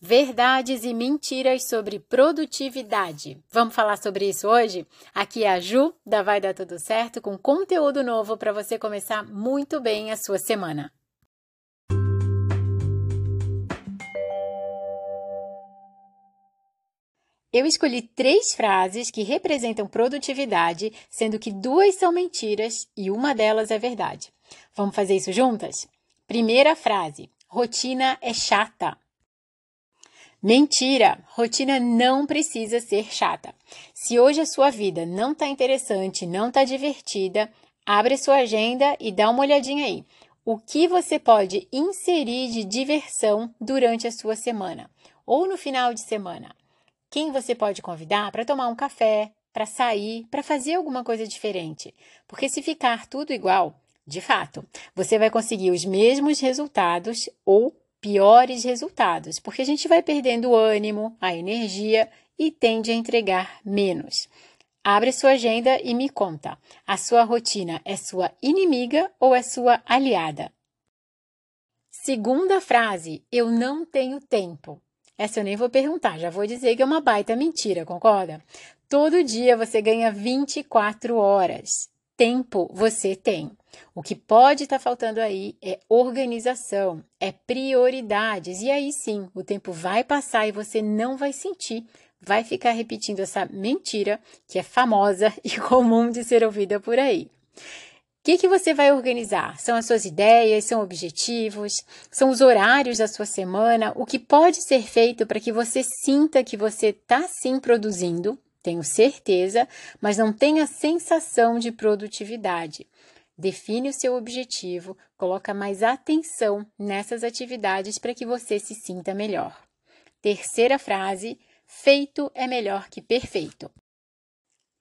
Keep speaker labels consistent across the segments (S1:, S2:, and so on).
S1: Verdades e mentiras sobre produtividade. Vamos falar sobre isso hoje? Aqui é a Ju, da Vai Dar Tudo Certo, com conteúdo novo para você começar muito bem a sua semana. Eu escolhi três frases que representam produtividade, sendo que duas são mentiras e uma delas é verdade. Vamos fazer isso juntas? Primeira frase: rotina é chata. Mentira! Rotina não precisa ser chata. Se hoje a sua vida não está interessante, não está divertida, abre sua agenda e dá uma olhadinha aí. O que você pode inserir de diversão durante a sua semana ou no final de semana? Quem você pode convidar para tomar um café, para sair, para fazer alguma coisa diferente? Porque se ficar tudo igual, de fato, você vai conseguir os mesmos resultados ou piores resultados, porque a gente vai perdendo o ânimo, a energia e tende a entregar menos. Abre sua agenda e me conta: a sua rotina é sua inimiga ou é sua aliada? Segunda frase: eu não tenho tempo. Essa eu nem vou perguntar, já vou dizer que é uma baita mentira, concorda? Todo dia você ganha 24 horas tempo você tem. O que pode estar tá faltando aí é organização, é prioridades. E aí sim, o tempo vai passar e você não vai sentir, vai ficar repetindo essa mentira que é famosa e comum de ser ouvida por aí. O que, que você vai organizar? São as suas ideias, são objetivos, são os horários da sua semana, o que pode ser feito para que você sinta que você está sim produzindo, tenho certeza, mas não tem a sensação de produtividade. Define o seu objetivo, coloca mais atenção nessas atividades para que você se sinta melhor. Terceira frase: feito é melhor que perfeito.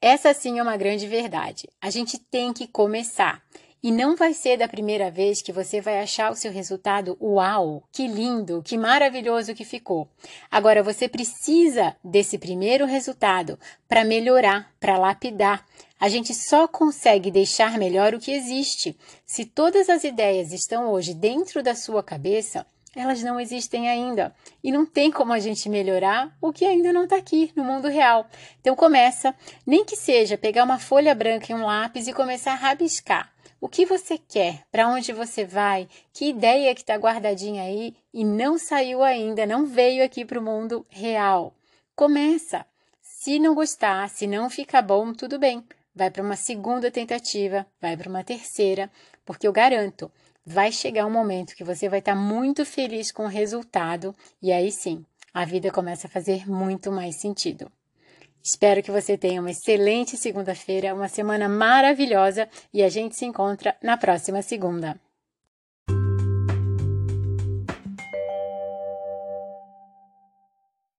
S1: Essa sim é uma grande verdade. A gente tem que começar. E não vai ser da primeira vez que você vai achar o seu resultado uau, que lindo, que maravilhoso que ficou. Agora você precisa desse primeiro resultado para melhorar, para lapidar. A gente só consegue deixar melhor o que existe. Se todas as ideias estão hoje dentro da sua cabeça, elas não existem ainda. E não tem como a gente melhorar o que ainda não está aqui no mundo real. Então começa, nem que seja pegar uma folha branca e um lápis e começar a rabiscar. O que você quer? Para onde você vai? Que ideia que está guardadinha aí e não saiu ainda, não veio aqui para o mundo real? Começa. Se não gostar, se não ficar bom, tudo bem. Vai para uma segunda tentativa, vai para uma terceira, porque eu garanto, vai chegar um momento que você vai estar tá muito feliz com o resultado e aí sim, a vida começa a fazer muito mais sentido. Espero que você tenha uma excelente segunda-feira, uma semana maravilhosa e a gente se encontra na próxima segunda.